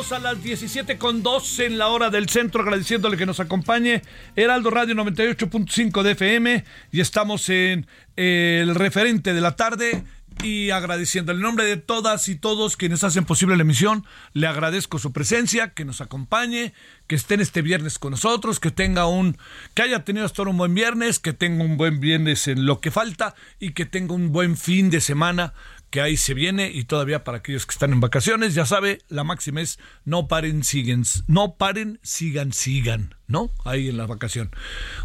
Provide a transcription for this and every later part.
A las 17 con 2 en la hora del centro, agradeciéndole que nos acompañe. Heraldo Radio 98.5 de FM y estamos en el referente de la tarde y agradeciendo en nombre de todas y todos quienes hacen posible la emisión, le agradezco su presencia, que nos acompañe, que estén este viernes con nosotros, que tenga un, que haya tenido hasta ahora un buen viernes, que tenga un buen viernes en lo que falta y que tenga un buen fin de semana que ahí se viene y todavía para aquellos que están en vacaciones, ya sabe, la máxima es no paren, siguen, no paren, sigan, sigan, ¿no? Ahí en la vacación.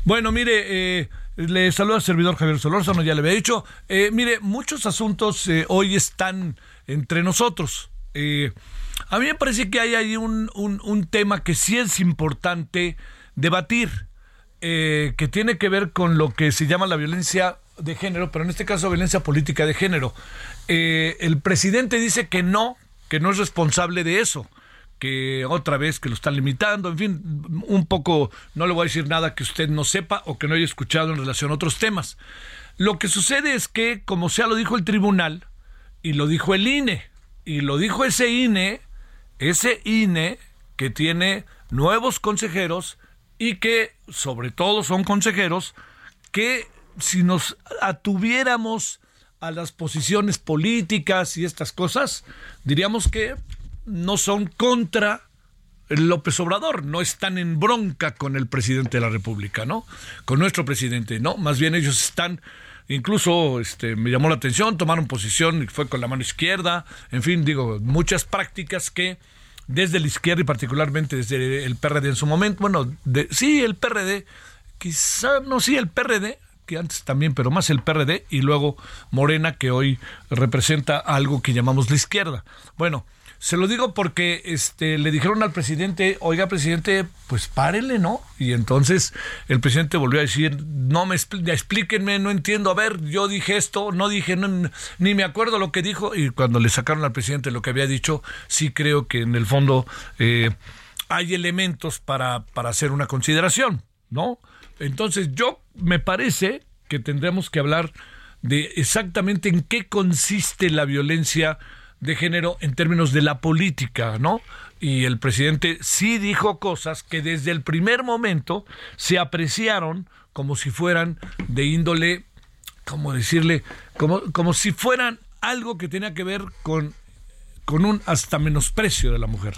Bueno, mire, eh, le saluda al servidor Javier Solórzano, ya le había dicho. Eh, mire, muchos asuntos eh, hoy están entre nosotros. A mí me parece que hay ahí un, un, tema que sí es importante debatir, que tiene que ver con lo que se llama la violencia de género, pero en este caso violencia política de género. Eh, el presidente dice que no, que no es responsable de eso que otra vez que lo están limitando, en fin, un poco, no le voy a decir nada que usted no sepa o que no haya escuchado en relación a otros temas. Lo que sucede es que, como sea lo dijo el tribunal, y lo dijo el INE, y lo dijo ese INE, ese INE que tiene nuevos consejeros y que sobre todo son consejeros que si nos atuviéramos a las posiciones políticas y estas cosas, diríamos que no son contra López Obrador, no están en bronca con el presidente de la República, ¿no? Con nuestro presidente, ¿no? Más bien ellos están, incluso este, me llamó la atención, tomaron posición y fue con la mano izquierda, en fin, digo, muchas prácticas que desde la izquierda y particularmente desde el PRD en su momento, bueno, de, sí, el PRD, quizá, no, sí, el PRD, que antes también, pero más el PRD y luego Morena, que hoy representa algo que llamamos la izquierda. Bueno, se lo digo porque este le dijeron al presidente, oiga presidente, pues párele, ¿no? Y entonces el presidente volvió a decir, no me expl explíquenme, no entiendo, a ver, yo dije esto, no dije, ni me acuerdo lo que dijo, y cuando le sacaron al presidente lo que había dicho, sí creo que en el fondo eh, hay elementos para, para hacer una consideración, ¿no? Entonces yo me parece que tendremos que hablar de exactamente en qué consiste la violencia de género en términos de la política, ¿no? Y el presidente sí dijo cosas que desde el primer momento se apreciaron como si fueran de índole, ¿cómo decirle? Como, como si fueran algo que tenía que ver con con un hasta menosprecio de la mujer.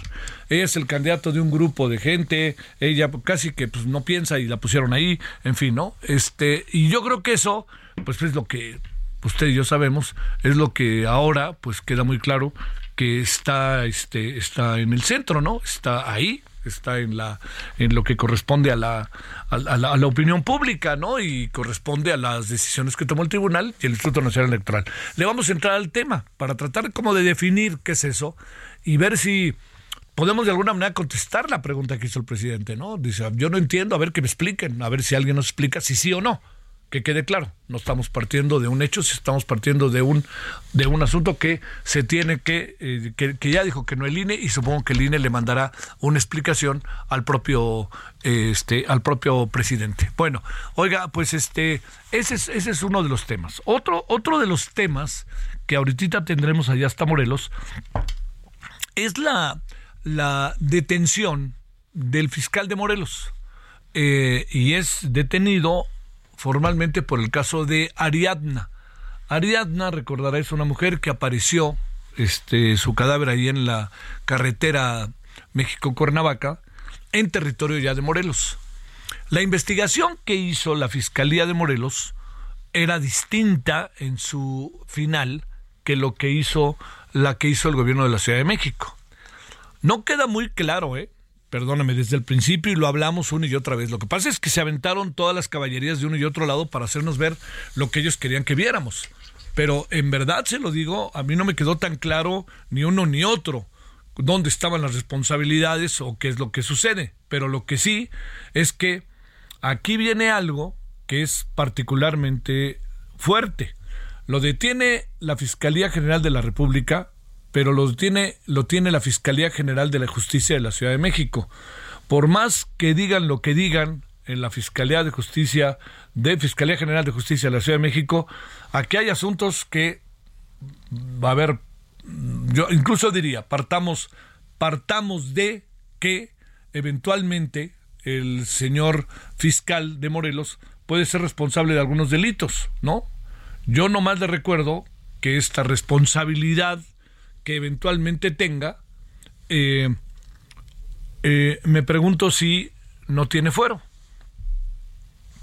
Ella es el candidato de un grupo de gente, ella casi que pues no piensa y la pusieron ahí, en fin, ¿no? Este, y yo creo que eso pues es lo que usted y yo sabemos, es lo que ahora pues queda muy claro que está este está en el centro, ¿no? Está ahí está en la en lo que corresponde a la, a, la, opinión pública, ¿no? Y corresponde a las decisiones que tomó el tribunal y el Instituto Nacional Electoral. Le vamos a entrar al tema para tratar como de definir qué es eso y ver si podemos de alguna manera contestar la pregunta que hizo el presidente, ¿no? Dice, yo no entiendo, a ver que me expliquen, a ver si alguien nos explica si sí o no que quede claro, no estamos partiendo de un hecho, estamos partiendo de un de un asunto que se tiene que, eh, que, ya dijo que no el INE y supongo que el INE le mandará una explicación al propio este al propio presidente. Bueno, oiga, pues este ese es, ese es uno de los temas. Otro otro de los temas que ahorita tendremos allá hasta Morelos es la la detención del fiscal de Morelos. Eh, y es detenido formalmente por el caso de Ariadna. Ariadna, recordará, es una mujer que apareció este, su cadáver ahí en la carretera México-Cuernavaca, en territorio ya de Morelos. La investigación que hizo la Fiscalía de Morelos era distinta en su final que lo que hizo la que hizo el gobierno de la Ciudad de México. No queda muy claro, ¿eh? Perdóname, desde el principio y lo hablamos una y otra vez. Lo que pasa es que se aventaron todas las caballerías de uno y otro lado para hacernos ver lo que ellos querían que viéramos. Pero en verdad se lo digo, a mí no me quedó tan claro ni uno ni otro dónde estaban las responsabilidades o qué es lo que sucede. Pero lo que sí es que aquí viene algo que es particularmente fuerte. Lo detiene la Fiscalía General de la República pero lo tiene, lo tiene la Fiscalía General de la Justicia de la Ciudad de México. Por más que digan lo que digan en la Fiscalía de Justicia, de Fiscalía General de Justicia de la Ciudad de México, aquí hay asuntos que va a haber, yo incluso diría, partamos, partamos de que eventualmente el señor fiscal de Morelos puede ser responsable de algunos delitos, ¿no? Yo nomás le recuerdo que esta responsabilidad que eventualmente tenga, eh, eh, me pregunto si no tiene fuero.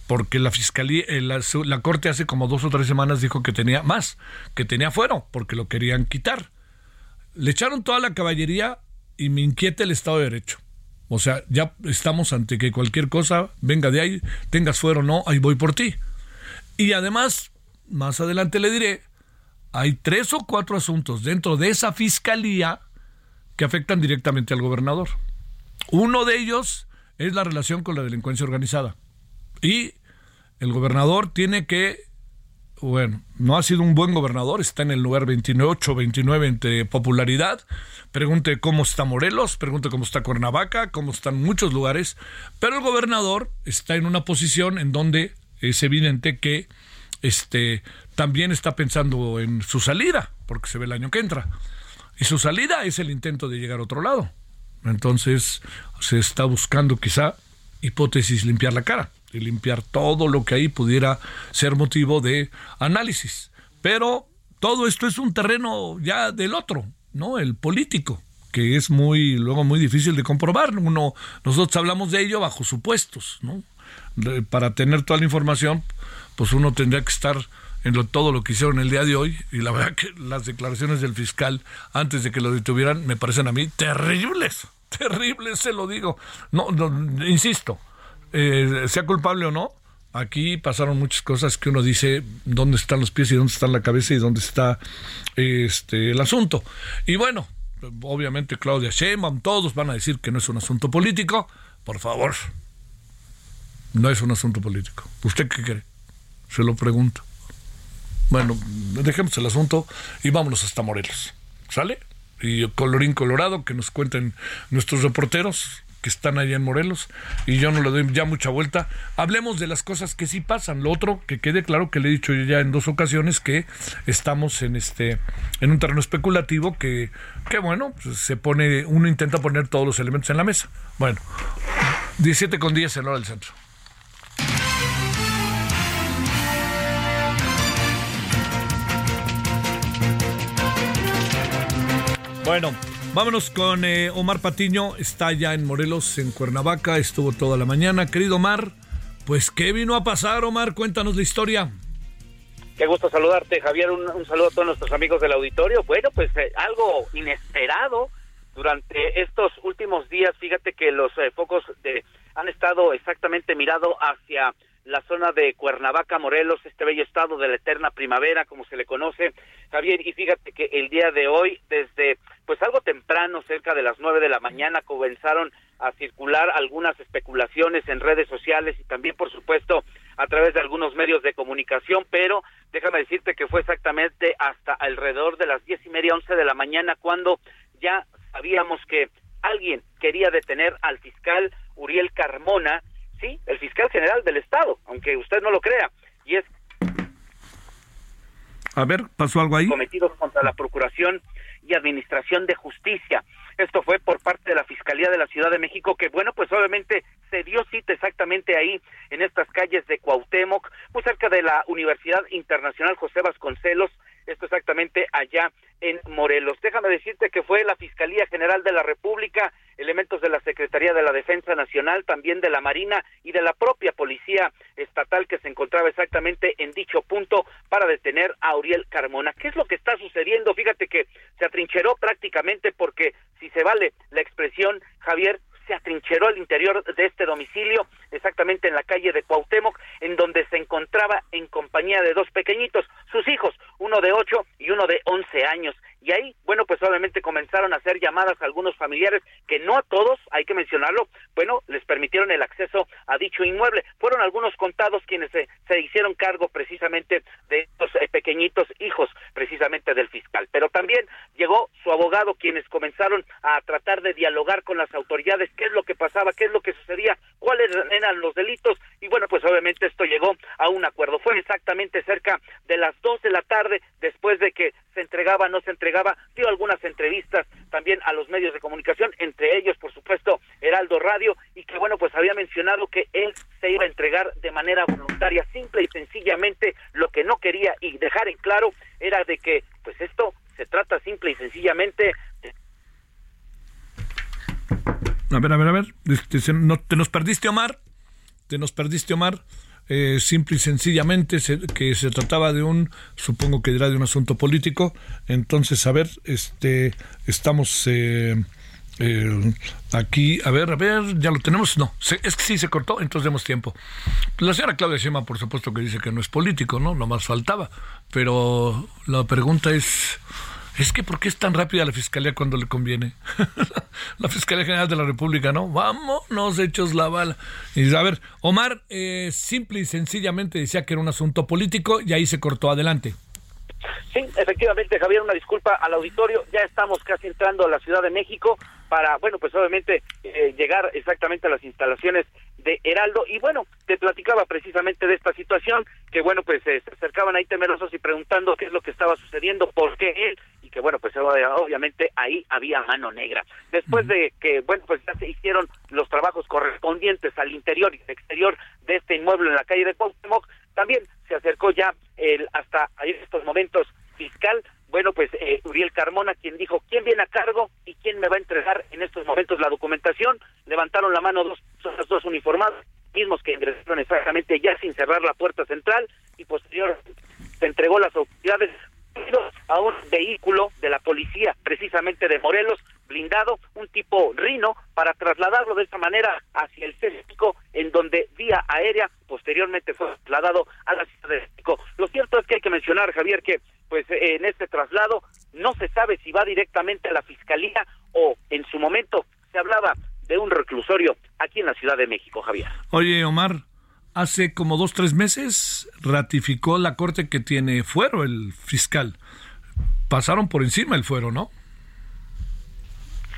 Porque la fiscalía, eh, la, la, corte hace como dos o tres semanas dijo que tenía más, que tenía fuero, porque lo querían quitar. Le echaron toda la caballería y me inquieta el Estado de Derecho. O sea, ya estamos ante que cualquier cosa venga de ahí, tengas fuero o no, ahí voy por ti. Y además, más adelante le diré hay tres o cuatro asuntos dentro de esa fiscalía que afectan directamente al gobernador. Uno de ellos es la relación con la delincuencia organizada. Y el gobernador tiene que, bueno, no ha sido un buen gobernador, está en el lugar 28, 29 entre popularidad. Pregunte cómo está Morelos, pregunte cómo está Cuernavaca, cómo están muchos lugares, pero el gobernador está en una posición en donde es evidente que este también está pensando en su salida, porque se ve el año que entra. Y su salida es el intento de llegar a otro lado. Entonces se está buscando quizá hipótesis limpiar la cara y limpiar todo lo que ahí pudiera ser motivo de análisis. Pero todo esto es un terreno ya del otro, ¿no? El político, que es muy luego muy difícil de comprobar. Uno nosotros hablamos de ello bajo supuestos, ¿no? Para tener toda la información, pues uno tendría que estar en todo lo que hicieron el día de hoy y la verdad que las declaraciones del fiscal antes de que lo detuvieran me parecen a mí terribles, terribles, se lo digo. No, insisto, eh, sea culpable o no, aquí pasaron muchas cosas que uno dice dónde están los pies y dónde está la cabeza y dónde está este el asunto. Y bueno, obviamente Claudia Sheinbaum, todos van a decir que no es un asunto político. Por favor, no es un asunto político. ¿Usted qué cree? Se lo pregunto. Bueno, dejemos el asunto y vámonos hasta Morelos. ¿Sale? Y colorín colorado, que nos cuenten nuestros reporteros que están allá en Morelos y yo no le doy ya mucha vuelta. Hablemos de las cosas que sí pasan. Lo otro, que quede claro que le he dicho yo ya en dos ocasiones que estamos en este en un terreno especulativo que, que bueno, pues se pone, uno intenta poner todos los elementos en la mesa. Bueno, 17 con 10 en hora del centro. Bueno, vámonos con eh, Omar Patiño. Está ya en Morelos, en Cuernavaca. Estuvo toda la mañana. Querido Omar, pues ¿qué vino a pasar, Omar? Cuéntanos la historia. Qué gusto saludarte, Javier. Un, saludo a todos nuestros amigos del auditorio. Bueno, pues eh, algo inesperado durante estos últimos días. Fíjate que los eh, focos de, han estado exactamente mirado hacia la zona de Cuernavaca, Morelos, este bello estado de la eterna primavera, como se le conoce, Javier, y fíjate que el día de hoy, desde pues algo temprano, cerca de las nueve de la mañana, comenzaron a circular algunas especulaciones en redes sociales y también, por supuesto, a través de algunos medios de comunicación, pero déjame decirte que fue exactamente hasta alrededor de las diez y media, once de la mañana, cuando ya sabíamos que alguien quería detener al fiscal Uriel Carmona, sí, el fiscal general del Estado, aunque usted no lo crea, y es... A ver, ¿pasó algo ahí? Cometidos contra la Procuración y Administración de Justicia. Esto fue por parte de la Fiscalía de la Ciudad de México, que bueno, pues obviamente se dio cita exactamente ahí, en estas calles de Cuauhtémoc, muy cerca de la Universidad Internacional José Vasconcelos, esto exactamente allá en Morelos. Déjame decirte que fue la Fiscalía General de la República, elementos de la Secretaría de la Defensa Nacional, también de la Marina y de la propia Policía Estatal que se encontraba exactamente en dicho punto para detener a Uriel Carmona. ¿Qué es lo que está sucediendo? Fíjate que se atrincheró prácticamente porque, si se vale la expresión, Javier, se atrincheró al interior de este domicilio, exactamente en la calle de Cuauhtémoc, en donde se encontraba en compañía de dos pequeñitos, sus hijos, uno de ocho y uno de once años. Y ahí, bueno, pues obviamente comenzaron a hacer llamadas a algunos familiares que no a todos, hay que mencionarlo, bueno, les permitieron el acceso a dicho inmueble. Fueron algunos contados quienes se, se hicieron cargo precisamente de estos eh, pequeñitos hijos precisamente del fiscal. Pero también llegó su abogado quienes comenzaron a tratar de dialogar con las autoridades qué es lo que pasaba, qué es lo que sucedía, cuáles eran los delitos y bueno, pues obviamente esto llegó a un acuerdo. Fue exactamente cerca de las dos de la tarde después de que se entregaba, no se entregaba, dio algunas entrevistas también a los medios de comunicación, entre ellos, por supuesto, Heraldo Radio, y que bueno, pues había mencionado que él se iba a entregar de manera voluntaria, simple y sencillamente lo que no quería y dejar en claro era de que pues esto se trata simple y sencillamente A ver, a ver, a ver, este, te nos perdiste, Omar, te nos perdiste, Omar. Eh, simple y sencillamente que se trataba de un, supongo que dirá de un asunto político. Entonces, a ver, este, estamos eh, eh, aquí, a ver, a ver, ya lo tenemos. No, es que sí se cortó, entonces demos tiempo. La señora Claudia Shema, por supuesto, que dice que no es político, ¿no? No más faltaba. Pero la pregunta es es que ¿por qué es tan rápida la fiscalía cuando le conviene? la Fiscalía General de la República, ¿no? Vámonos hechos la bala. Y a ver, Omar, eh, simple y sencillamente decía que era un asunto político y ahí se cortó adelante. Sí, efectivamente, Javier, una disculpa al auditorio. Ya estamos casi entrando a la Ciudad de México para, bueno, pues obviamente eh, llegar exactamente a las instalaciones de Heraldo. Y bueno, te platicaba precisamente de esta situación, que bueno, pues eh, se acercaban ahí temerosos y preguntando qué es lo que estaba sucediendo, por qué él, y que bueno, pues obviamente ahí había mano negra. Después de que, bueno, pues ya se hicieron los trabajos correspondientes al interior y exterior de este inmueble en la calle de Cuauhtémoc, también se acercó ya el hasta en estos momentos fiscal bueno, pues eh, Uriel Carmona, quien dijo quién viene a cargo y quién me va a entregar en estos momentos la documentación, levantaron la mano dos, dos uniformados, mismos que ingresaron exactamente ya sin cerrar la puerta central y posterior se entregó las autoridades a un vehículo de la policía, precisamente de Morelos, blindado, un tipo Rino, para trasladarlo de esta manera hacia el Césico, en donde vía aérea posteriormente fue trasladado a la Ciudad de México. Lo cierto es que hay que mencionar, Javier, que pues en este traslado no se sabe si va directamente a la Fiscalía o en su momento se hablaba de un reclusorio aquí en la Ciudad de México, Javier. Oye, Omar, hace como dos, tres meses ratificó la Corte que tiene fuero el fiscal. Pasaron por encima el fuero, ¿no?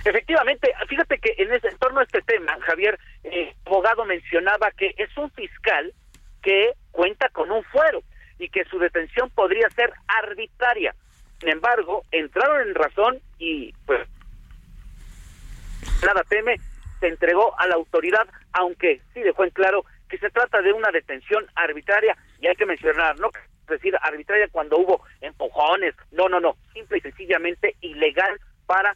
Efectivamente, fíjate que en, ese, torno a este tema, Javier, eh, abogado mencionaba que es un fiscal que cuenta con un fuero y que su detención podría ser arbitraria. Sin embargo, entraron en razón y pues nada teme, se entregó a la autoridad, aunque sí dejó en claro que se trata de una detención arbitraria. Y hay que mencionar, no decir arbitraria cuando hubo empujones, no, no, no, simple y sencillamente ilegal para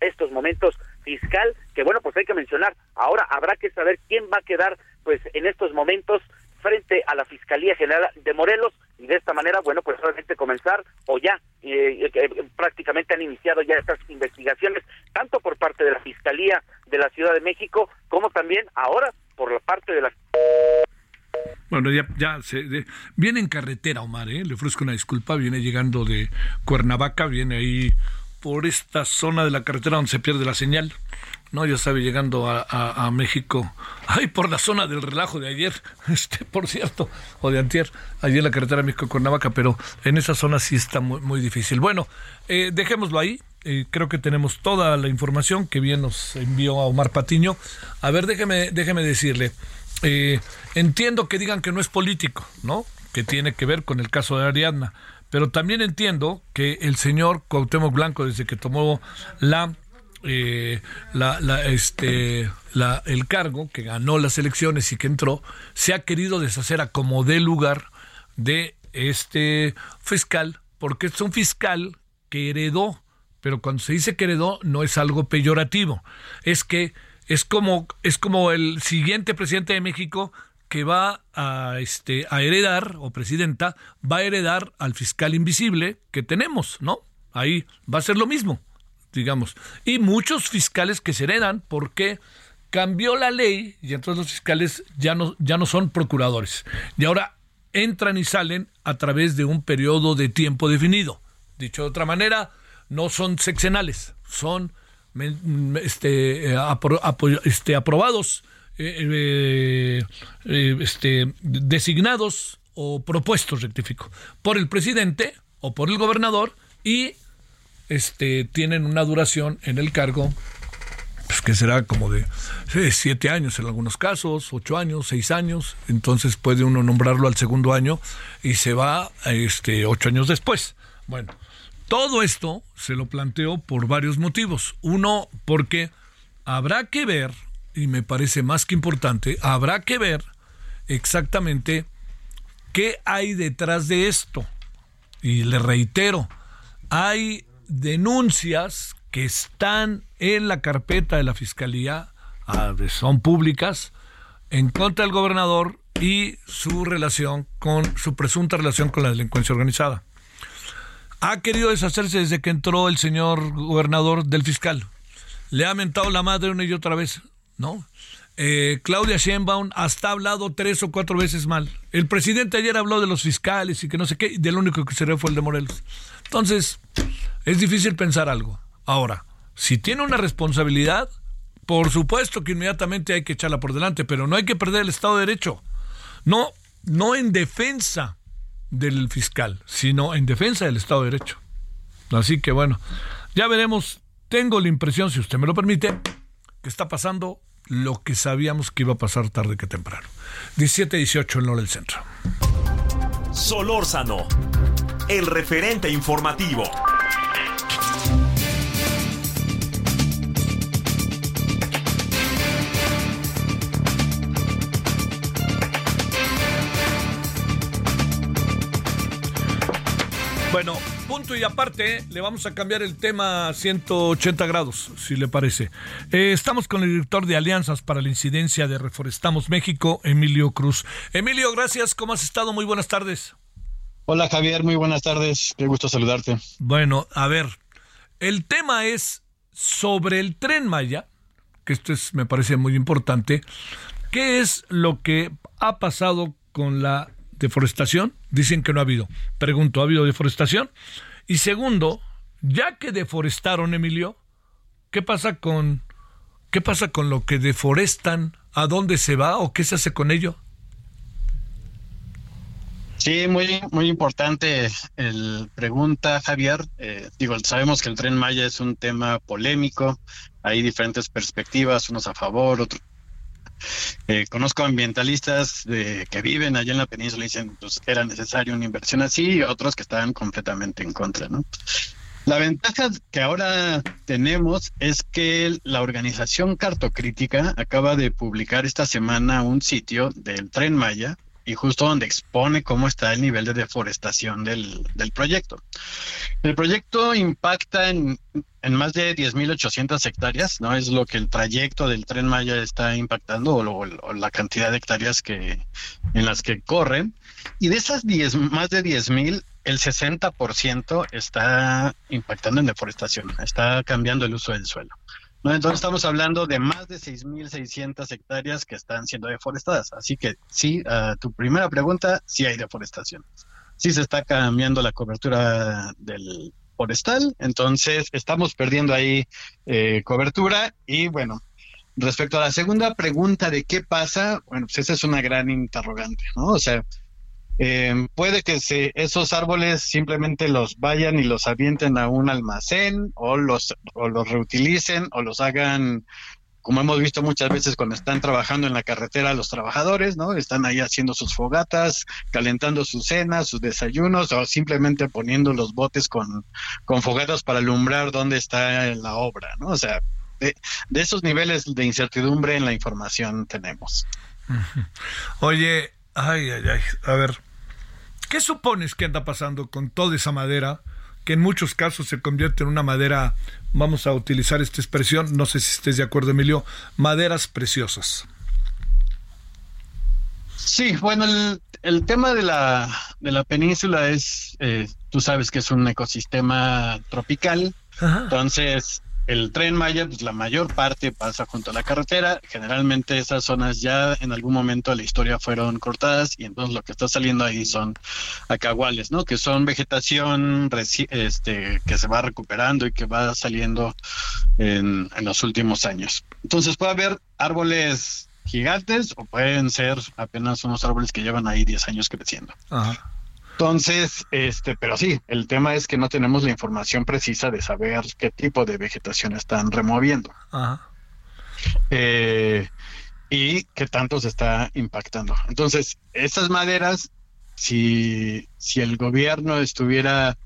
estos momentos fiscal, que bueno, pues hay que mencionar, ahora habrá que saber quién va a quedar pues en estos momentos frente a la Fiscalía General de Morelos y de esta manera, bueno, pues solamente comenzar o ya eh, eh, prácticamente han iniciado ya estas investigaciones, tanto por parte de la Fiscalía de la Ciudad de México como también ahora por la parte de la bueno, ya, ya se, viene en carretera, Omar, ¿eh? le ofrezco una disculpa, viene llegando de Cuernavaca, viene ahí por esta zona de la carretera donde se pierde la señal. No, ya sabe, llegando a, México. Ay, por la zona del relajo de ayer, este, por cierto, o de antier, allí en la carretera México-Cuernavaca, pero en esa zona sí está muy, muy difícil. Bueno, eh, dejémoslo ahí. Eh, creo que tenemos toda la información que bien nos envió a Omar Patiño. A ver, déjeme, déjeme decirle. Eh, entiendo que digan que no es político, ¿no? Que tiene que ver con el caso de Ariadna. Pero también entiendo que el señor Cuauhtémoc Blanco, desde que tomó la eh, la, este, la, el cargo, que ganó las elecciones y que entró, se ha querido deshacer a como dé lugar de este fiscal, porque es un fiscal que heredó, pero cuando se dice que heredó no es algo peyorativo, es que es como, es como el siguiente presidente de México que va a, este, a heredar, o presidenta, va a heredar al fiscal invisible que tenemos, ¿no? Ahí va a ser lo mismo digamos. Y muchos fiscales que se heredan porque cambió la ley y entonces los fiscales ya no, ya no son procuradores. Y ahora entran y salen a través de un periodo de tiempo definido. Dicho de otra manera, no son sexenales, son este, este, aprobados, eh, eh, este, designados o propuestos, rectifico, por el presidente o por el gobernador y este, tienen una duración en el cargo pues que será como de siete años en algunos casos, ocho años, seis años, entonces puede uno nombrarlo al segundo año y se va este ocho años después. Bueno, todo esto se lo planteo por varios motivos. Uno, porque habrá que ver, y me parece más que importante, habrá que ver exactamente qué hay detrás de esto. Y le reitero, hay denuncias que están en la carpeta de la Fiscalía, ah, son públicas, en contra del gobernador y su relación con, su presunta relación con la delincuencia organizada. Ha querido deshacerse desde que entró el señor gobernador del fiscal. Le ha mentado la madre una y otra vez, ¿no? Eh, Claudia Sheinbaum hasta ha hablado tres o cuatro veces mal. El presidente ayer habló de los fiscales y que no sé qué, y del único que se fue el de Morelos. Entonces, es difícil pensar algo. Ahora, si tiene una responsabilidad, por supuesto que inmediatamente hay que echarla por delante, pero no hay que perder el Estado de Derecho. No, no en defensa del fiscal, sino en defensa del Estado de Derecho. Así que bueno, ya veremos. Tengo la impresión, si usted me lo permite, que está pasando lo que sabíamos que iba a pasar tarde que temprano. 17-18 en Hora del Centro. Solórzano, el referente informativo. Bueno, punto y aparte, le vamos a cambiar el tema a 180 grados, si le parece. Eh, estamos con el director de Alianzas para la Incidencia de Reforestamos México, Emilio Cruz. Emilio, gracias, ¿cómo has estado? Muy buenas tardes. Hola Javier, muy buenas tardes, qué gusto saludarte. Bueno, a ver, el tema es sobre el tren Maya, que esto es, me parece muy importante. ¿Qué es lo que ha pasado con la deforestación? Dicen que no ha habido. Pregunto, ¿ha habido deforestación? Y segundo, ya que deforestaron, Emilio, ¿qué pasa con qué pasa con lo que deforestan? ¿A dónde se va o qué se hace con ello? Sí, muy, muy importante el pregunta, Javier. Eh, digo, sabemos que el tren Maya es un tema polémico, hay diferentes perspectivas, unos a favor, otros eh, conozco ambientalistas de, que viven allá en la península y dicen pues era necesaria una inversión así y otros que estaban completamente en contra, ¿no? La ventaja que ahora tenemos es que la organización cartocrítica acaba de publicar esta semana un sitio del tren Maya y justo donde expone cómo está el nivel de deforestación del, del proyecto. El proyecto impacta en, en más de 10.800 hectáreas, ¿no? Es lo que el trayecto del tren Maya está impactando o, la cantidad de hectáreas que, en las que corre. Y de esas 10, más de 10.000, el 60% está impactando en deforestación, está cambiando el uso del suelo. Entonces estamos hablando de más de 6.600 hectáreas que están siendo deforestadas. Así que sí, a tu primera pregunta, sí hay deforestación. Sí se está cambiando la cobertura del forestal, entonces estamos perdiendo ahí eh, cobertura y bueno, respecto a la segunda pregunta de qué pasa, bueno, pues esa es una gran interrogante, ¿no? O sea, eh, puede que se, esos árboles simplemente los vayan y los avienten a un almacén o los, o los reutilicen o los hagan, como hemos visto muchas veces cuando están trabajando en la carretera los trabajadores, ¿no? Están ahí haciendo sus fogatas, calentando sus cenas, sus desayunos o simplemente poniendo los botes con, con fogatas para alumbrar dónde está la obra, ¿no? O sea, de, de esos niveles de incertidumbre en la información tenemos. Oye, Ay, ay, ay. A ver, ¿qué supones que anda pasando con toda esa madera? Que en muchos casos se convierte en una madera, vamos a utilizar esta expresión, no sé si estés de acuerdo, Emilio, maderas preciosas. Sí, bueno, el, el tema de la, de la península es, eh, tú sabes que es un ecosistema tropical, Ajá. entonces el tren Maya, pues la mayor parte pasa junto a la carretera. Generalmente esas zonas ya en algún momento de la historia fueron cortadas y entonces lo que está saliendo ahí son acaguales, ¿no? Que son vegetación este, que se va recuperando y que va saliendo en, en los últimos años. Entonces puede haber árboles gigantes o pueden ser apenas unos árboles que llevan ahí 10 años creciendo. Ajá. Entonces, este, pero sí, el tema es que no tenemos la información precisa de saber qué tipo de vegetación están removiendo. Ajá. Eh, y qué tanto se está impactando. Entonces, estas maderas, si, si el gobierno estuviera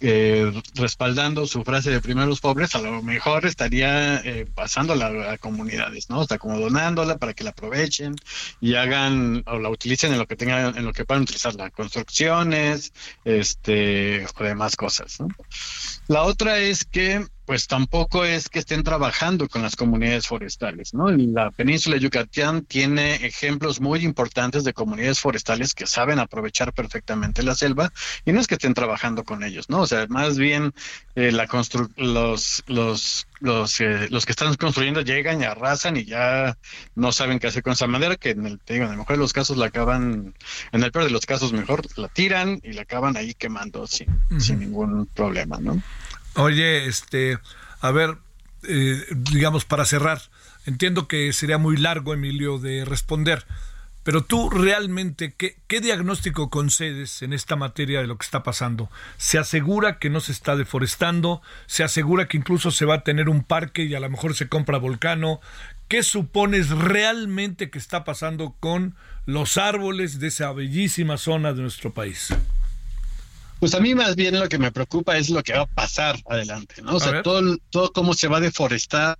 eh, respaldando su frase de primeros pobres, a lo mejor estaría eh, pasándola a comunidades, ¿no? O sea, como donándola para que la aprovechen y hagan o la utilicen en lo que tengan, en lo que puedan utilizarla, construcciones, este, o demás cosas, ¿no? La otra es que pues tampoco es que estén trabajando con las comunidades forestales, ¿no? La península de Yucatán tiene ejemplos muy importantes de comunidades forestales que saben aprovechar perfectamente la selva y no es que estén trabajando con ellos, ¿no? O sea, más bien eh, la los los los, eh, los que están construyendo llegan y arrasan y ya no saben qué hacer con esa madera, que en el, te digo, en el mejor de los casos la acaban, en el peor de los casos mejor, la tiran y la acaban ahí quemando sin, uh -huh. sin ningún problema, ¿no? Oye, este, a ver, eh, digamos para cerrar, entiendo que sería muy largo, Emilio, de responder, pero tú realmente, ¿qué, ¿qué, diagnóstico concedes en esta materia de lo que está pasando? ¿Se asegura que no se está deforestando? ¿Se asegura que incluso se va a tener un parque y a lo mejor se compra volcano? ¿Qué supones realmente que está pasando con los árboles de esa bellísima zona de nuestro país? Pues a mí más bien lo que me preocupa es lo que va a pasar adelante, ¿no? O sea, todo, todo cómo se va a deforestar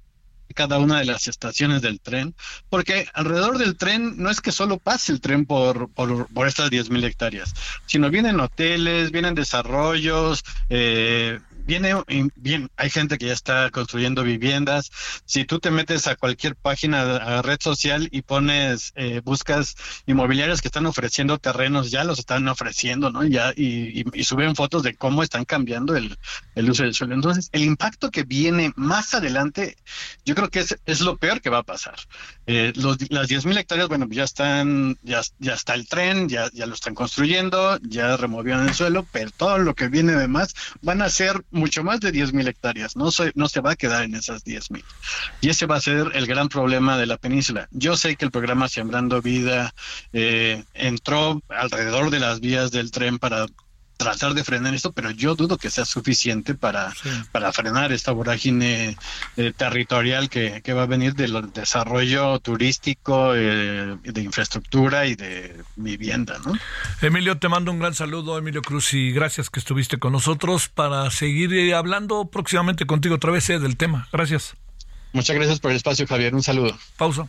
cada una de las estaciones del tren, porque alrededor del tren no es que solo pase el tren por, por, por estas 10.000 hectáreas, sino vienen hoteles, vienen desarrollos, eh, viene bien, hay gente que ya está construyendo viviendas. Si tú te metes a cualquier página, a red social y pones, eh, buscas inmobiliarios que están ofreciendo terrenos, ya los están ofreciendo, ¿no? Ya, y, y, y suben fotos de cómo están cambiando el, el, uso del suelo. Entonces, el impacto que viene más adelante, yo creo que es, es lo peor que va a pasar. Eh, los, las 10.000 hectáreas, bueno, ya están, ya, ya está el tren, ya, ya lo están construyendo, ya removieron el suelo, pero todo lo que viene de más van a ser mucho más de 10.000 hectáreas, no se, no se va a quedar en esas 10.000. Y ese va a ser el gran problema de la península. Yo sé que el programa Sembrando Vida eh, entró alrededor de las vías del tren para tratar de frenar esto, pero yo dudo que sea suficiente para, sí. para frenar esta vorágine eh, territorial que, que, va a venir del desarrollo turístico, eh, de infraestructura y de vivienda. ¿no? Emilio, te mando un gran saludo, Emilio Cruz, y gracias que estuviste con nosotros para seguir eh, hablando próximamente contigo otra vez del tema. Gracias. Muchas gracias por el espacio, Javier. Un saludo. Pausa.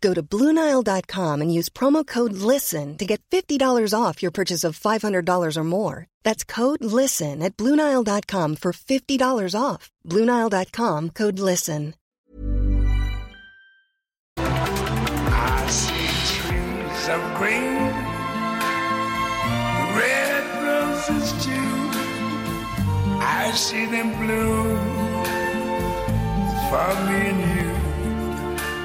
Go to Bluenile.com and use promo code LISTEN to get $50 off your purchase of $500 or more. That's code LISTEN at Bluenile.com for $50 off. Bluenile.com code LISTEN. I see trees of green, red roses too. I see them bloom for me and you.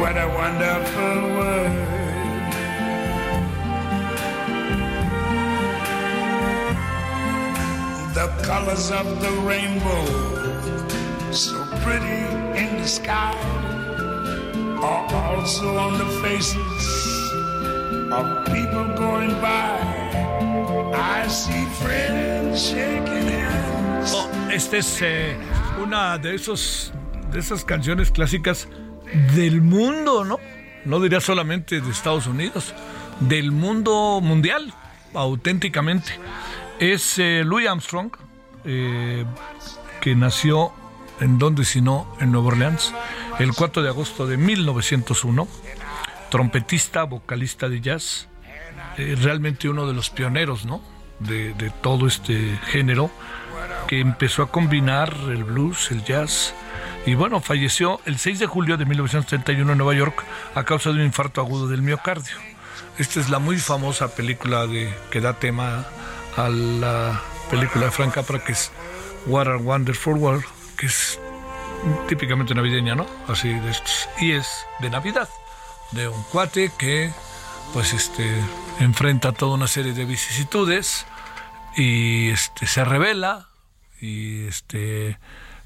what a wonderful world. The colors of the rainbow, so pretty in the sky, are also on the faces of people going by. I see friends shaking hands. Oh, esta es eh, una de esos de esas canciones clásicas del mundo, ¿no? No diría solamente de Estados Unidos, del mundo mundial, auténticamente. Es eh, Louis Armstrong, eh, que nació en donde si no, en Nueva Orleans, el 4 de agosto de 1901, trompetista, vocalista de jazz, eh, realmente uno de los pioneros, ¿no? De, de todo este género, que empezó a combinar el blues, el jazz, y bueno, falleció el 6 de julio de 1931 en Nueva York a causa de un infarto agudo del miocardio. Esta es la muy famosa película de, que da tema a la película de Frank Capra, que es What a Wonderful World, que es típicamente navideña, ¿no? Así de estos. Y es de Navidad, de un cuate que, pues, este, enfrenta toda una serie de vicisitudes y este, se revela y este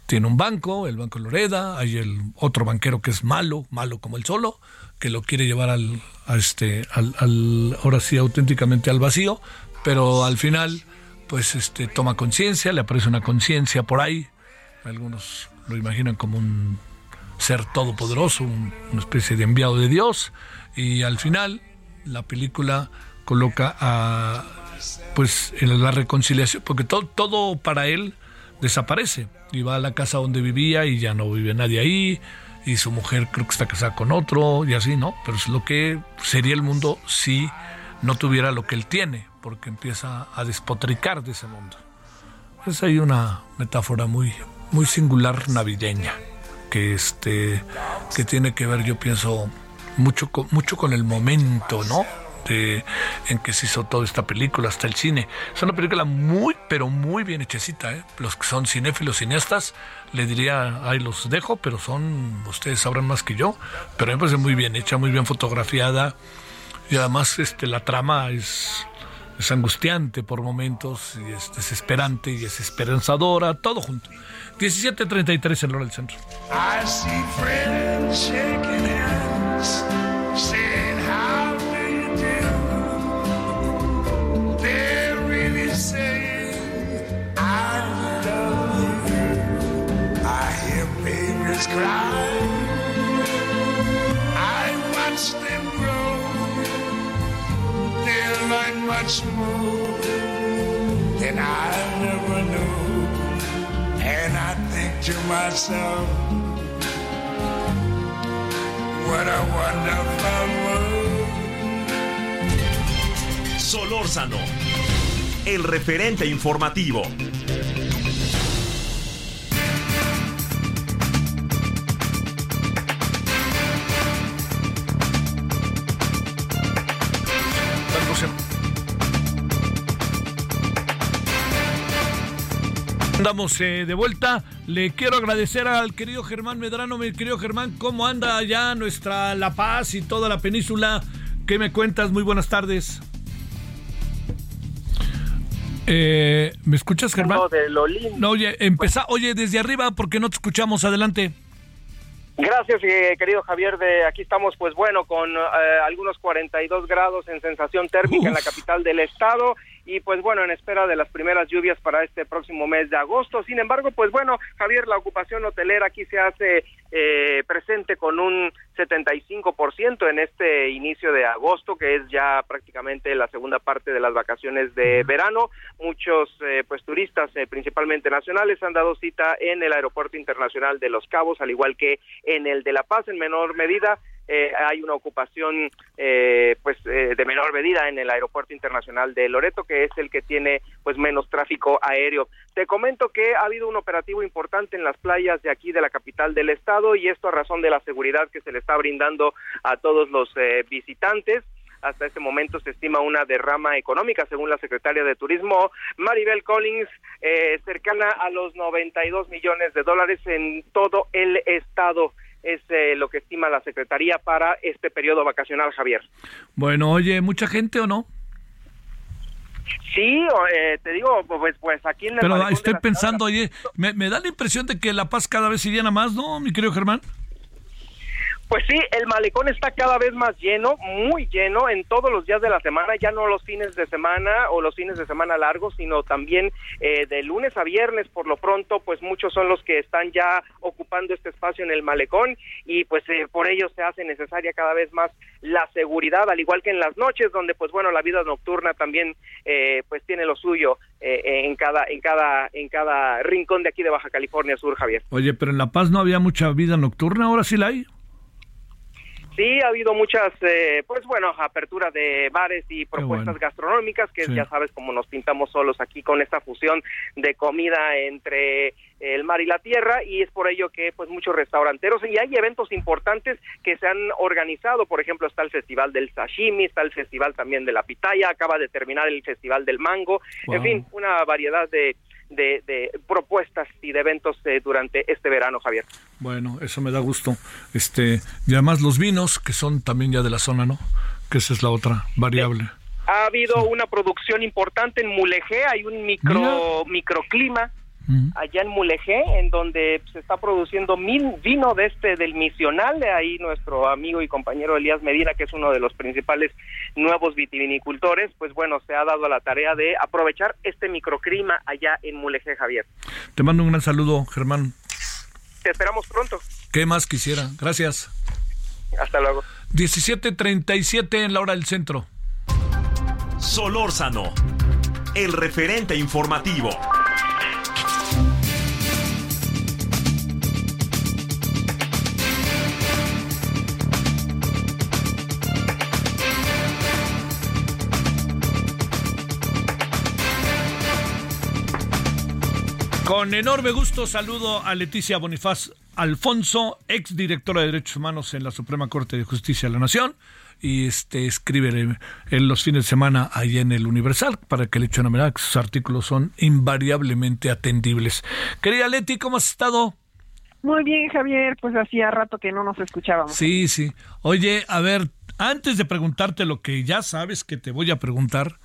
tiene un banco, el Banco Loreda, hay el otro banquero que es malo, malo como el solo, que lo quiere llevar al, a este, al, ahora sí, auténticamente al vacío, pero al final, pues este, toma conciencia, le aparece una conciencia por ahí, algunos lo imaginan como un ser todopoderoso, un, una especie de enviado de Dios, y al final la película coloca a, pues, en la reconciliación, porque todo, todo para él desaparece y va a la casa donde vivía y ya no vive nadie ahí y su mujer creo que está casada con otro y así, ¿no? Pero es lo que sería el mundo si no tuviera lo que él tiene, porque empieza a despotricar de ese mundo. Es ahí una metáfora muy, muy singular navideña que este que tiene que ver, yo pienso mucho con, mucho con el momento, ¿no? De, en que se hizo toda esta película, hasta el cine. Es una película muy, pero muy bien hechecita. ¿eh? Los que son cinéfilos, cineastas, le diría, ahí los dejo, pero son, ustedes sabrán más que yo, pero me parece muy bien hecha, muy bien fotografiada. Y además este, la trama es, es angustiante por momentos, y es desesperante y es esperanzadora, todo junto. 17.33 en Lora del Centro. I see cry. I watched them grow. They're like much more than I ever knew. And I think to myself, what a wonderful world. Solórzano, el referente informativo. Andamos eh, de vuelta. Le quiero agradecer al querido Germán Medrano. Mi querido Germán, ¿cómo anda allá nuestra La Paz y toda la península? ¿Qué me cuentas? Muy buenas tardes. Eh, ¿Me escuchas, Germán? No, de lo lindo. No, oye, empezá, oye, desde arriba, porque no te escuchamos. Adelante. Gracias, eh, querido Javier. De aquí estamos, pues bueno, con eh, algunos 42 grados en sensación térmica en la capital del estado y pues bueno, en espera de las primeras lluvias para este próximo mes de agosto. Sin embargo, pues bueno, Javier, la ocupación hotelera aquí se hace eh, presente con un 75% en este inicio de agosto, que es ya prácticamente la segunda parte de las vacaciones de verano. Muchos eh, pues turistas, eh, principalmente nacionales, han dado cita en el Aeropuerto Internacional de Los Cabos, al igual que en el de La Paz, en menor medida. Eh, hay una ocupación eh, pues eh, de menor medida en el aeropuerto internacional de Loreto que es el que tiene pues menos tráfico aéreo te comento que ha habido un operativo importante en las playas de aquí de la capital del estado y esto a razón de la seguridad que se le está brindando a todos los eh, visitantes hasta este momento se estima una derrama económica, según la secretaria de Turismo, Maribel Collins, eh, cercana a los 92 millones de dólares en todo el estado. Es eh, lo que estima la Secretaría para este periodo vacacional, Javier. Bueno, oye, ¿mucha gente o no? Sí, eh, te digo, pues, pues aquí en el Pero estoy pensando, oye, me, me da la impresión de que La Paz cada vez se llena más, ¿no, mi querido Germán? Pues sí, el malecón está cada vez más lleno, muy lleno en todos los días de la semana, ya no los fines de semana o los fines de semana largos, sino también eh, de lunes a viernes por lo pronto, pues muchos son los que están ya ocupando este espacio en el malecón y pues eh, por ello se hace necesaria cada vez más la seguridad, al igual que en las noches, donde pues bueno, la vida nocturna también eh, pues tiene lo suyo eh, en cada en cada en cada rincón de aquí de Baja California Sur, Javier. Oye, pero en La Paz no había mucha vida nocturna, ahora sí la hay. Sí, ha habido muchas, eh, pues bueno, apertura de bares y propuestas bueno. gastronómicas, que Sí. ya sabes cómo nos pintamos solos aquí con esta fusión de comida entre el mar y la tierra, y es por ello que pues muchos restauranteros, y hay eventos importantes que se han organizado, por ejemplo está el Festival del Sashimi, está el Festival también de la Pitaya, acaba de terminar el Festival del Mango, Wow. en fin, una variedad de, de, de propuestas y de eventos eh, durante este verano, Javier. Bueno, eso me da gusto. Este, y además los vinos, que son también ya de la zona, ¿no? Que esa es la otra variable. Ha habido una producción importante en Mulegé, hay un micro microclima Allá en Mulegé, en donde se está produciendo mil vino de este del misional, de ahí nuestro amigo y compañero Elías Medina, que es uno de los principales nuevos vitivinicultores, pues bueno, se ha dado a la tarea de aprovechar este microclima allá en Mulegé, Javier. Te mando un gran saludo, Germán. Te esperamos pronto. ¿Qué más quisiera? Gracias. Hasta luego. 17:37 en la hora del centro. Solórzano, el referente informativo. Con enorme gusto saludo a Leticia Bonifaz Alfonso, ex directora de Derechos Humanos en la Suprema Corte de Justicia de la Nación, y este escribe en los fines de semana ahí en el Universal para que le echen una mirada, que sus artículos son invariablemente atendibles. Querida Leti, ¿cómo has estado? Muy bien, Javier, pues hacía rato que no nos escuchábamos. Sí, sí. Oye, a ver, antes de preguntarte lo que ya sabes que te voy a preguntar,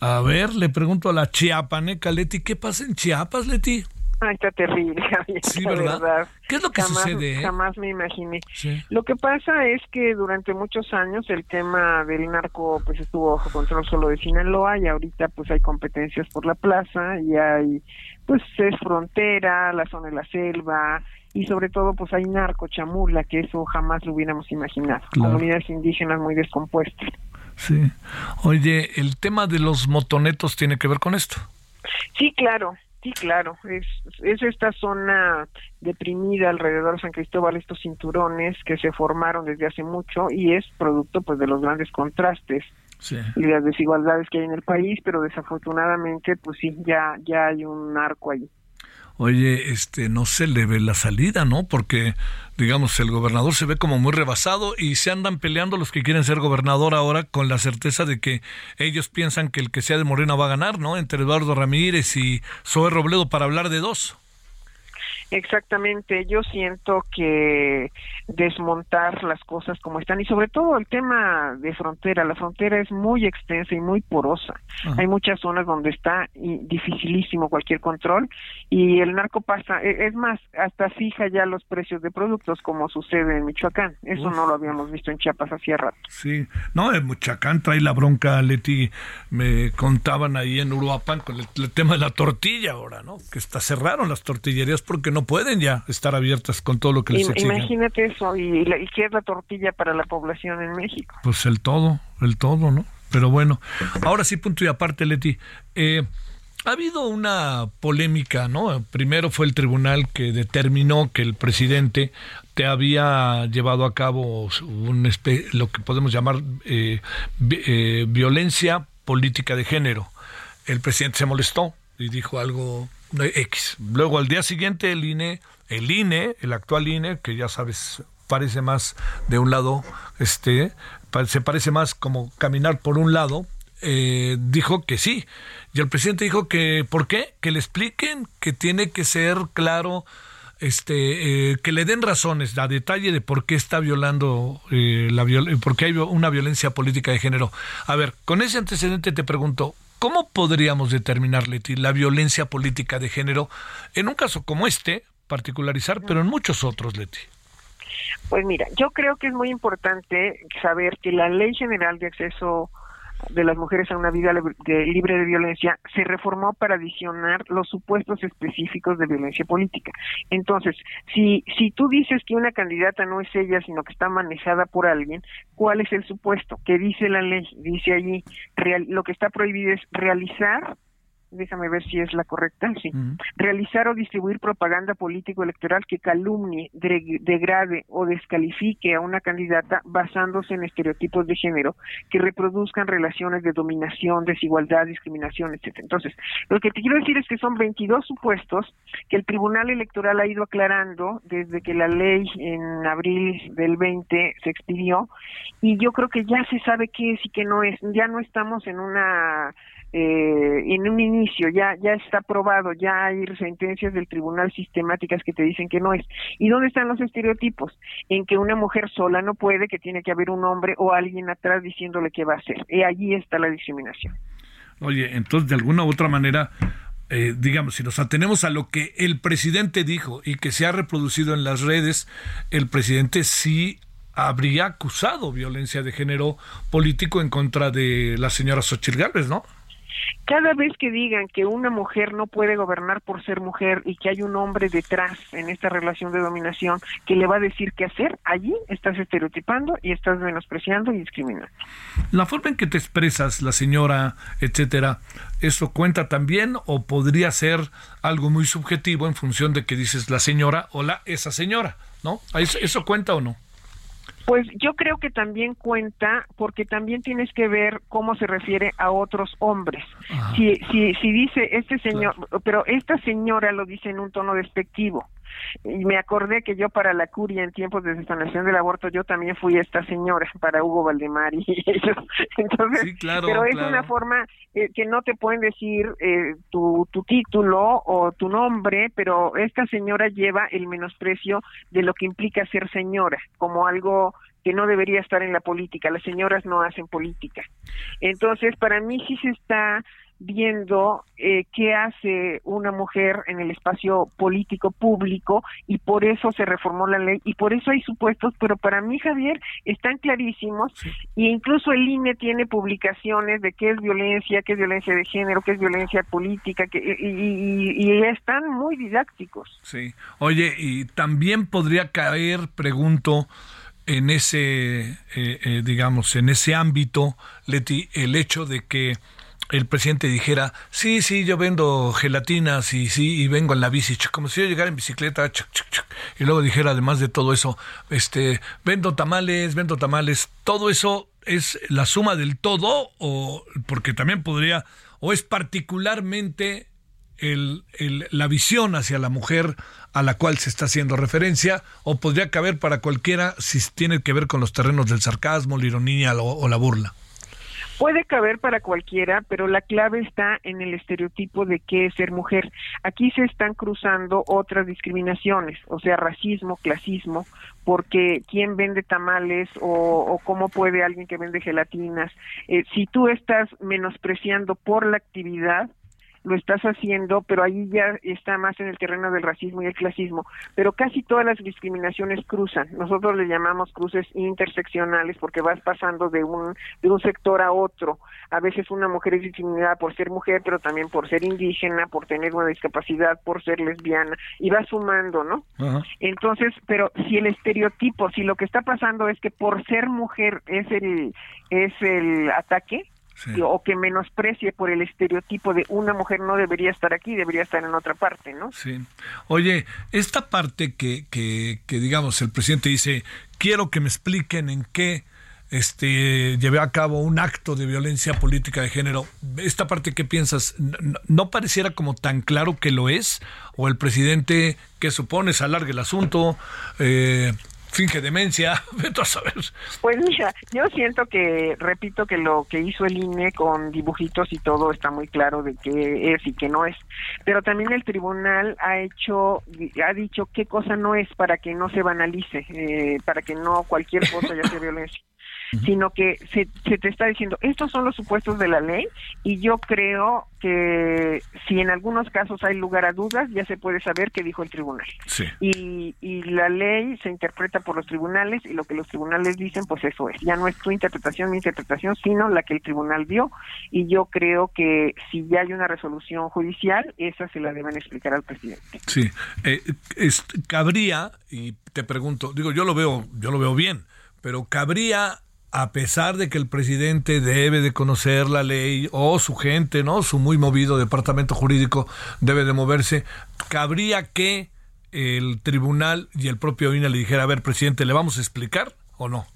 a ver, le pregunto a la chiapaneca Leti, ¿qué pasa en Chiapas, Leti? Ay, está terrible, Javier. Sí, ¿verdad? ¿Qué es lo que jamás, sucede, eh? Jamás me imaginé. Sí. Lo que pasa es que durante muchos años el tema del narco pues estuvo bajo control solo de Sinaloa y ahorita pues hay competencias por la plaza y hay pues es frontera, la zona de la selva y sobre todo pues hay narco chamula que eso jamás lo hubiéramos imaginado. Claro. Comunidades indígenas muy descompuestas. Sí. Oye, ¿el tema de los motonetos tiene que ver con esto? Sí, claro. Sí, claro, es, es esta zona deprimida alrededor de San Cristóbal, estos cinturones que se formaron desde hace mucho y es producto pues de los grandes contrastes y las desigualdades que hay en el país, pero desafortunadamente pues sí, ya, ya hay un arco ahí oye, este, no se le ve la salida, ¿no? Porque, digamos, el gobernador se ve como muy rebasado y se andan peleando los que quieren ser gobernador ahora con la certeza de que ellos piensan que el que sea de Morena va a ganar, ¿no? Entre Eduardo Ramírez y Zoe Robledo para hablar de dos. Exactamente, yo siento que desmontar las cosas como están y sobre todo el tema de frontera, la frontera es muy extensa y muy porosa. Hay muchas zonas donde está dificilísimo cualquier control y el narco pasa, e, es más, hasta fija ya los precios de productos como sucede en Michoacán. Eso no lo habíamos visto en Chiapas hacía rato. Sí, no, en Michoacán trae la bronca, Leti, me contaban ahí en Uruapan con el, el tema de la tortilla ahora, ¿no? Que está cerraron las tortillerías porque no pueden ya estar abiertas con todo lo que les exigen. Imagínate eso, y, y qué es la tortilla para la población en México. Pues el todo, el todo, ¿no? Pero bueno, ahora sí, punto y aparte, Leti. Eh, ha habido una polémica, ¿no? Primero fue el tribunal que determinó que el presidente te había llevado a cabo un lo que podemos llamar eh, eh, violencia política de género. El presidente se molestó y dijo algo X. Luego al día siguiente el INE, el INE, el actual INE, que ya sabes, parece más de un lado, este, se parece más como caminar por un lado, eh, dijo que sí. Y el presidente dijo que, ¿por qué? Que le expliquen que tiene que ser claro, este, eh, que le den razones, a detalle de por qué está violando, eh, la por qué hay una violencia política de género. A ver, con ese antecedente te pregunto, ¿Cómo podríamos determinar, Leti, la violencia política de género en un caso como este, particularizar, pero en muchos otros, Leti? Pues mira, yo creo que es muy importante saber que la Ley General de Acceso de las mujeres a una vida libre de violencia se reformó para adicionar los supuestos específicos de violencia política. Entonces, si, si tú dices que una candidata no es ella, sino que está manejada por alguien, ¿cuál es el supuesto? ¿Qué dice la ley? Dice allí, lo que está prohibido es realizar déjame ver si es la correcta, sí, realizar o distribuir propaganda político-electoral que calumnie, degrade o descalifique a una candidata basándose en estereotipos de género que reproduzcan relaciones de dominación, desigualdad, discriminación, etcétera. Entonces, lo que te quiero decir es que son 22 supuestos que el Tribunal Electoral ha ido aclarando desde que la ley en abril del 20 se expidió y yo creo que ya se sabe qué es y qué no es. Ya no estamos en una eh, en un inicio ya ya está probado, ya hay sentencias del tribunal sistemáticas que te dicen que no es. ¿Y dónde están los estereotipos? En que una mujer sola no puede, que tiene que haber un hombre o alguien atrás diciéndole qué va a hacer. Y allí está la discriminación. Oye, entonces de alguna u otra manera eh, digamos, si nos atenemos a lo que el presidente dijo y que se ha reproducido en las redes, el presidente sí habría acusado violencia de género político en contra de la señora Xochitl Gálvez, ¿no? Cada vez que digan que una mujer no puede gobernar por ser mujer y que hay un hombre detrás en esta relación de dominación que le va a decir qué hacer, allí estás estereotipando y estás menospreciando y discriminando. La forma en que te expresas, la señora, etcétera, ¿eso cuenta también o podría ser algo muy subjetivo en función de que dices la señora o la esa señora? ¿No? ¿Eso cuenta o no? Pues yo creo que también cuenta porque también tienes que ver cómo se refiere a otros hombres. Si, si, si dice este señor, pero esta señora lo dice en un tono despectivo y me acordé que yo para la curia en tiempos de desanación del aborto yo también fui esta señora para Hugo Valdemar y ellos entonces pero es una forma eh, que no te pueden decir eh, tu, tu título o tu nombre pero esta señora lleva el menosprecio de lo que implica ser señora como algo que no debería estar en la política. Las señoras no hacen política. Entonces para mí sí se está viendo eh, qué hace una mujer en el espacio político público y por eso se reformó la ley y por eso hay supuestos, pero para mí, Javier, están clarísimos e incluso el INE tiene publicaciones de qué es violencia, qué es violencia de género, qué es violencia política, que, y, y están muy didácticos. Sí. Oye, y también podría caer, pregunto, en ese, eh, eh, digamos, en ese ámbito, Leti, el hecho de que el presidente dijera, sí, sí, yo vendo gelatinas y sí, y vengo en la bici, como si yo llegara en bicicleta, y luego dijera, además de todo eso, este, vendo tamales, vendo tamales, todo eso es la suma del todo, o porque también podría, o es particularmente el, la visión hacia la mujer a la cual se está haciendo referencia, o podría caber para cualquiera si tiene que ver con los terrenos del sarcasmo, la ironía o la burla. Puede caber para cualquiera, pero la clave está en el estereotipo de qué es ser mujer. Aquí se están cruzando otras discriminaciones, o sea, racismo, clasismo, porque quién vende tamales o, cómo puede alguien que vende gelatinas. Eh, si tú estás menospreciando por la actividad, lo estás haciendo, pero ahí ya está más en el terreno del racismo y el clasismo. Pero casi todas las discriminaciones cruzan. Nosotros le llamamos cruces interseccionales porque vas pasando de un, de un sector a otro. A veces una mujer es discriminada por ser mujer, pero también por ser indígena, por tener una discapacidad, por ser lesbiana, y va sumando, ¿no? Entonces, pero si el estereotipo, si lo que está pasando es que por ser mujer es el, es el ataque, o que menosprecie por el estereotipo de una mujer no debería estar aquí, debería estar en otra parte, ¿no? Sí. Oye, esta parte que, que, que digamos, el presidente dice, quiero que me expliquen en qué este llevé a cabo un acto de violencia política de género. Esta parte, ¿qué piensas? ¿No, pareciera como tan claro que lo es? ¿O el presidente, que supone, se alargue el asunto? Eh, finge demencia, vete a saber. Pues mira, yo siento que, repito que lo que hizo el INE con dibujitos y todo está muy claro de qué es y qué no es, pero también el tribunal ha hecho, ha dicho qué cosa no es para que no se banalice, eh, para que no cualquier cosa ya sea violencia sino que se, se, te está diciendo, estos son los supuestos de la ley y yo creo que si en algunos casos hay lugar a dudas, ya se puede saber qué dijo el tribunal. Y, y la ley se interpreta por los tribunales y lo que los tribunales dicen, pues eso es. Ya no es tu interpretación, mi interpretación, sino la que el tribunal dio. Y yo creo que si ya hay una resolución judicial, esa se la deben explicar al presidente. Sí, eh, cabría, y te pregunto, digo, yo lo veo, yo lo veo bien, pero cabría a pesar de que el presidente debe de conocer la ley o su gente, ¿no? Su muy movido departamento jurídico debe de moverse, cabría que el tribunal y el propio INE le dijera, a ver, presidente, ¿le vamos a explicar o no?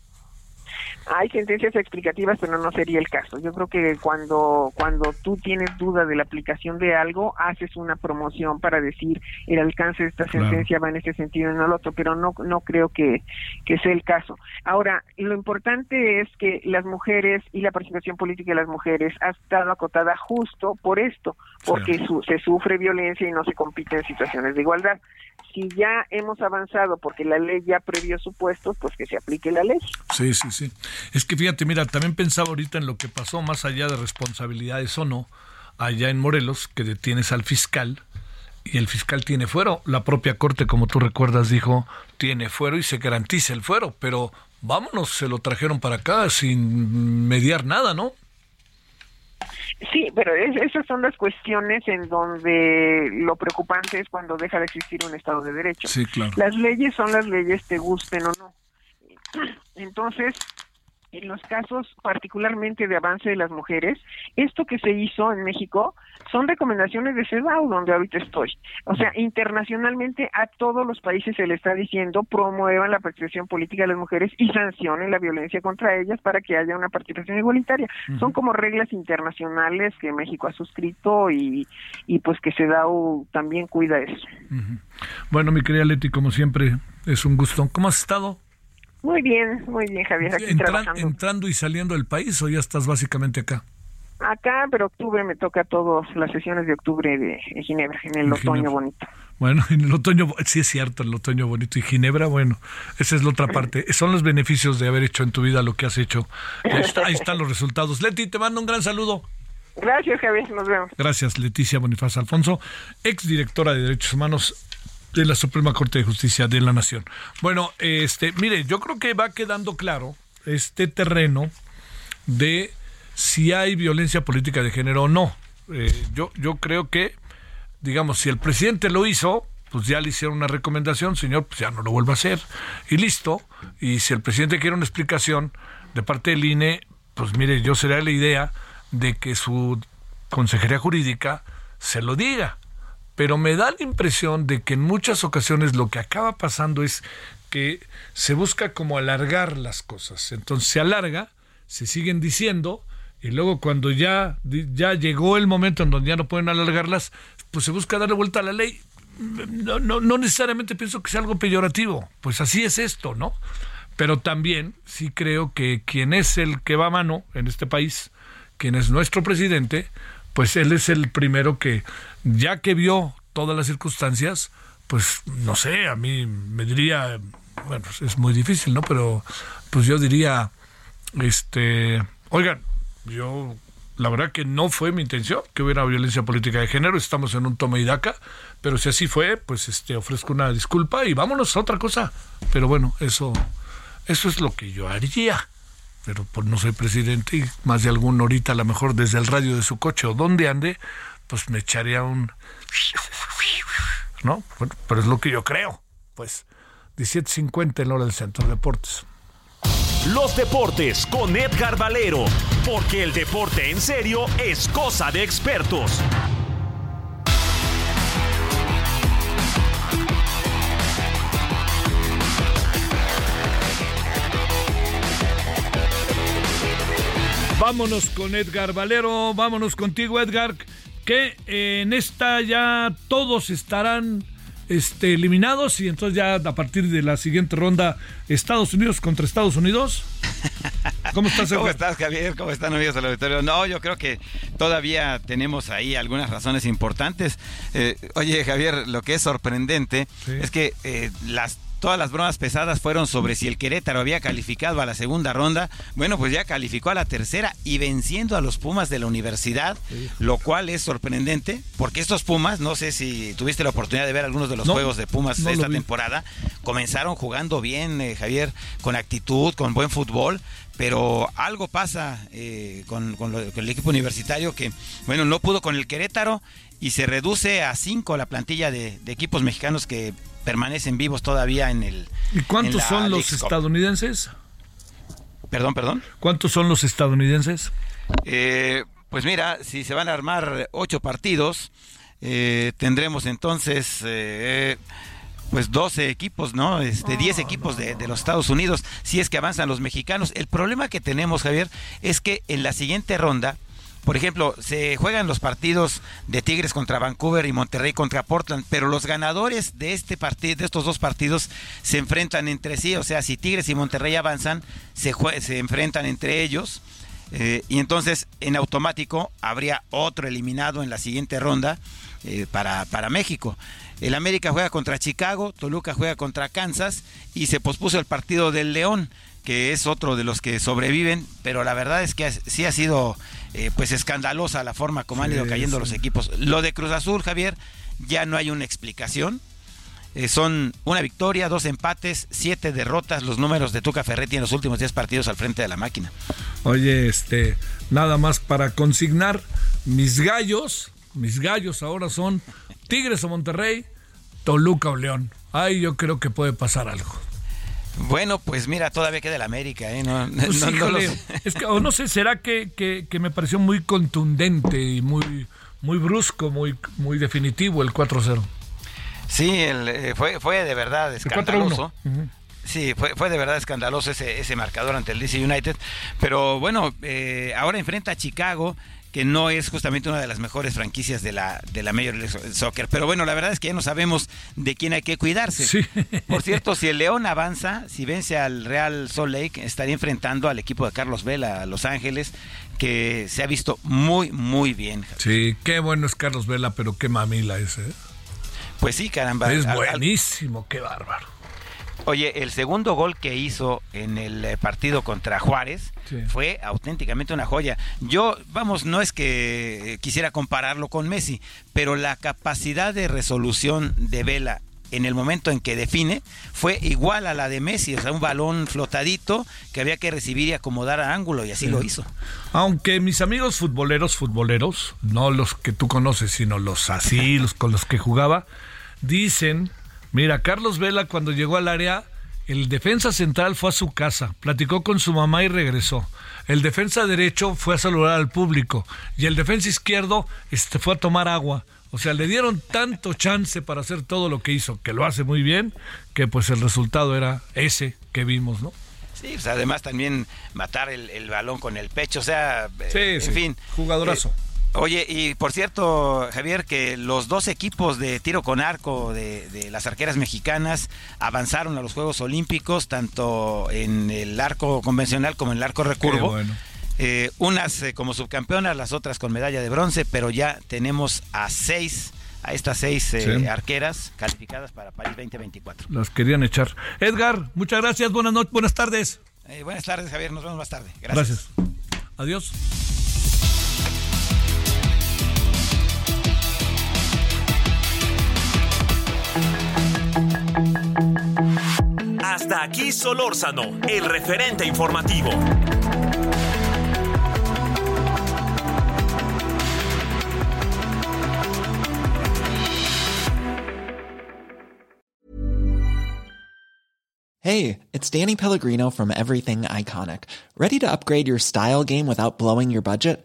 Hay sentencias explicativas, pero no sería el caso. Yo creo que cuando cuando tú tienes duda de la aplicación de algo, haces una promoción para decir el alcance de esta sentencia va en ese sentido y no en el otro, pero no no creo que, que sea el caso. Ahora, lo importante es que las mujeres y la participación política de las mujeres ha estado acotada justo por esto, porque se sufre violencia y no se compite en situaciones de igualdad si ya hemos avanzado porque la ley ya previó supuestos, pues que se aplique la ley. Sí, sí, sí. Es que fíjate, mira, también pensaba ahorita en lo que pasó más allá de responsabilidades o no, allá en Morelos, que detienes al fiscal y el fiscal tiene fuero. La propia corte, como tú recuerdas, dijo, tiene fuero y se garantiza el fuero, pero vámonos, se lo trajeron para acá sin mediar nada, ¿no? Sí, pero esas son las cuestiones en donde lo preocupante es cuando deja de existir un Estado de Derecho. Sí, claro. Las leyes son las leyes, te gusten o no. Entonces, en los casos particularmente de avance de las mujeres, esto que se hizo en México son recomendaciones de CEDAW, donde ahorita estoy. O sea, internacionalmente a todos los países se le está diciendo promuevan la participación política de las mujeres y sancionen la violencia contra ellas para que haya una participación igualitaria. Son como reglas internacionales que México ha suscrito y, y pues que CEDAW también cuida eso. Bueno, mi querida Leti, como siempre, es un gusto. ¿Cómo has estado? Muy bien, muy bien, Javier. Aquí trabajando. ¿Entrando y saliendo del país o ya estás básicamente acá? Acá, pero octubre me toca todas las sesiones de octubre de, Ginebra, en el otoño bonito. Bueno, en el otoño, sí es cierto, el otoño bonito. Y Ginebra, bueno, esa es la otra parte. Son los beneficios de haber hecho en tu vida lo que has hecho. Ahí, están los resultados. Leti, te mando un gran saludo. Gracias, Javier, nos vemos. Gracias, Leticia Bonifaz Alfonso, exdirectora de Derechos Humanos de la Suprema Corte de Justicia de la Nación. Bueno, este, mire, yo creo que va quedando claro este terreno de si hay violencia política de género o no. Eh, yo, yo creo que, digamos, si el presidente lo hizo, pues ya le hicieron una recomendación, señor, pues ya no lo vuelva a hacer. Y listo. Y si el presidente quiere una explicación de parte del INE, pues mire, yo sería la idea de que su consejería jurídica se lo diga. Pero me da la impresión de que en muchas ocasiones lo que acaba pasando es que se busca como alargar las cosas. Entonces se alarga, se siguen diciendo, y luego cuando ya, ya llegó el momento en donde ya no pueden alargarlas, pues se busca darle vuelta a la ley. No, no, no necesariamente pienso que sea algo peyorativo, pues así es esto, ¿no? Pero también sí creo que quien es el que va a mano en este país, quien es nuestro presidente, pues él es el primero que, ya que vio todas las circunstancias, pues no sé, a mí me diría, bueno, es muy difícil, ¿no? Pero pues yo diría, este, oigan, yo la verdad que no fue mi intención que hubiera violencia política de género, estamos en un toma y daca, pero si así fue, pues este ofrezco una disculpa y vámonos a otra cosa. Pero bueno, eso eso es lo que yo haría. Pero pues no soy presidente y más de algún ahorita a lo mejor desde el radio de su coche o donde ande, pues me echaría un ¿no? Bueno, pero es lo que yo creo. Pues 17.50 en hora del Centro de Deportes. Los deportes con Edgar Valero, porque el deporte en serio es cosa de expertos. Vámonos con Edgar Valero, vámonos contigo Edgar, que en esta ya todos estarán este, eliminados y entonces ya a partir de la siguiente ronda Estados Unidos contra Estados Unidos. ¿Cómo estás, ¿Cómo estás, Javier? ¿Cómo están, amigos del auditorio? No, yo creo que todavía tenemos ahí algunas razones importantes. Eh, oye, Javier, lo que es sorprendente es que eh, las todas las bromas pesadas fueron sobre si el Querétaro había calificado a la segunda ronda. Bueno, pues ya calificó a la tercera y venciendo a los Pumas de la universidad, lo cual es sorprendente, porque estos Pumas, no sé si tuviste la oportunidad de ver algunos de los juegos de Pumas de esta temporada, comenzaron jugando bien, eh, Javier, con actitud, con buen fútbol, pero algo pasa eh, con, el equipo universitario que, bueno, no pudo con el Querétaro y se reduce a cinco la plantilla de equipos mexicanos que permanecen vivos todavía en el. ¿Y cuántos son los estadounidenses? Perdón, perdón. ¿Cuántos son los estadounidenses? Eh, pues mira, si se van a armar ocho partidos, eh, tendremos entonces. Eh, pues 12 equipos, ¿no? Este, 10 equipos de, de, los Estados Unidos, si es que avanzan los mexicanos. El problema que tenemos, Javier, es que en la siguiente ronda por ejemplo, se juegan los partidos de Tigres contra Vancouver y Monterrey contra Portland, pero los ganadores de este partido, de estos dos partidos, se enfrentan entre sí. O sea, si Tigres y Monterrey avanzan, se, se enfrentan entre ellos. Eh, y entonces, en automático, habría otro eliminado en la siguiente ronda eh, para, para México. El América juega contra Chicago, Toluca juega contra Kansas y se pospuso el partido del León que es otro de los que sobreviven, pero la verdad es que sí ha sido eh, pues escandalosa la forma como han ido cayendo los equipos. Lo de Cruz Azul, Javier, ya no hay una explicación. Eh, son una victoria, dos empates, siete derrotas, los números de Tuca Ferretti en los últimos diez partidos al frente de la máquina. Oye, este, nada más para consignar, mis gallos, mis gallos ahora son Tigres o Monterrey, Toluca o León. Ahí yo creo que puede pasar algo. Bueno, pues mira, todavía queda el América, ¿eh? No, pues es que, o no sé, será que, que, me pareció muy contundente y muy, muy brusco, muy, muy definitivo el 4-0. Sí, el, eh, fue, fue de verdad escandaloso. Sí, fue, fue de verdad escandaloso ese, ese marcador ante el DC United. Pero bueno, eh, ahora enfrenta a Chicago que no es justamente una de las mejores franquicias de la, de la Major League Soccer. Pero bueno, la verdad es que ya no sabemos de quién hay que cuidarse. Por cierto, si el León avanza, si vence al Real Salt Lake, estaría enfrentando al equipo de Carlos Vela, a Los Ángeles, que se ha visto muy, muy bien. Sí, qué bueno es Carlos Vela, pero qué mamila ese. ¿eh? Pues sí, caramba. Es buenísimo, qué bárbaro. Oye, el segundo gol que hizo en el eh, partido contra Juárez fue auténticamente una joya. Yo, vamos, no es que quisiera compararlo con Messi, pero la capacidad de resolución de Vela en el momento en que define fue igual a la de Messi, o sea, un balón flotadito que había que recibir y acomodar a ángulo y así lo hizo. Aunque mis amigos futboleros, futboleros, no los que tú conoces, sino los así, los con los que jugaba, Dicen, mira, Carlos Vela cuando llegó al área, el defensa central fue a su casa, platicó con su mamá y regresó. El defensa derecho fue a saludar al público y el defensa izquierdo este, fue a tomar agua. O sea, le dieron tanto chance para hacer todo lo que hizo, que lo hace muy bien, que pues el resultado era ese que vimos, ¿no? Sí, pues además también matar el, el balón con el pecho, o sea, Sí, eh, en sí, fin. jugadorazo. Eh, Oye, y por cierto, Javier, que los dos equipos de tiro con arco de, de las arqueras mexicanas avanzaron a los Juegos Olímpicos, tanto en el arco convencional como en el arco recurvo. bueno. Eh, unas eh, como subcampeonas, las otras con medalla de bronce, pero ya tenemos a seis, a estas seis eh, Sí. arqueras calificadas para París 2024. Las querían echar. Edgar, muchas gracias, buenas noches, buenas tardes. Buenas tardes, Javier, nos vemos más tarde. Gracias. Gracias. Adiós. Hasta aquí Solórzano, el referente informativo. Hey, it's Danny Pellegrino from Everything Iconic. Ready to upgrade your style game without blowing your budget?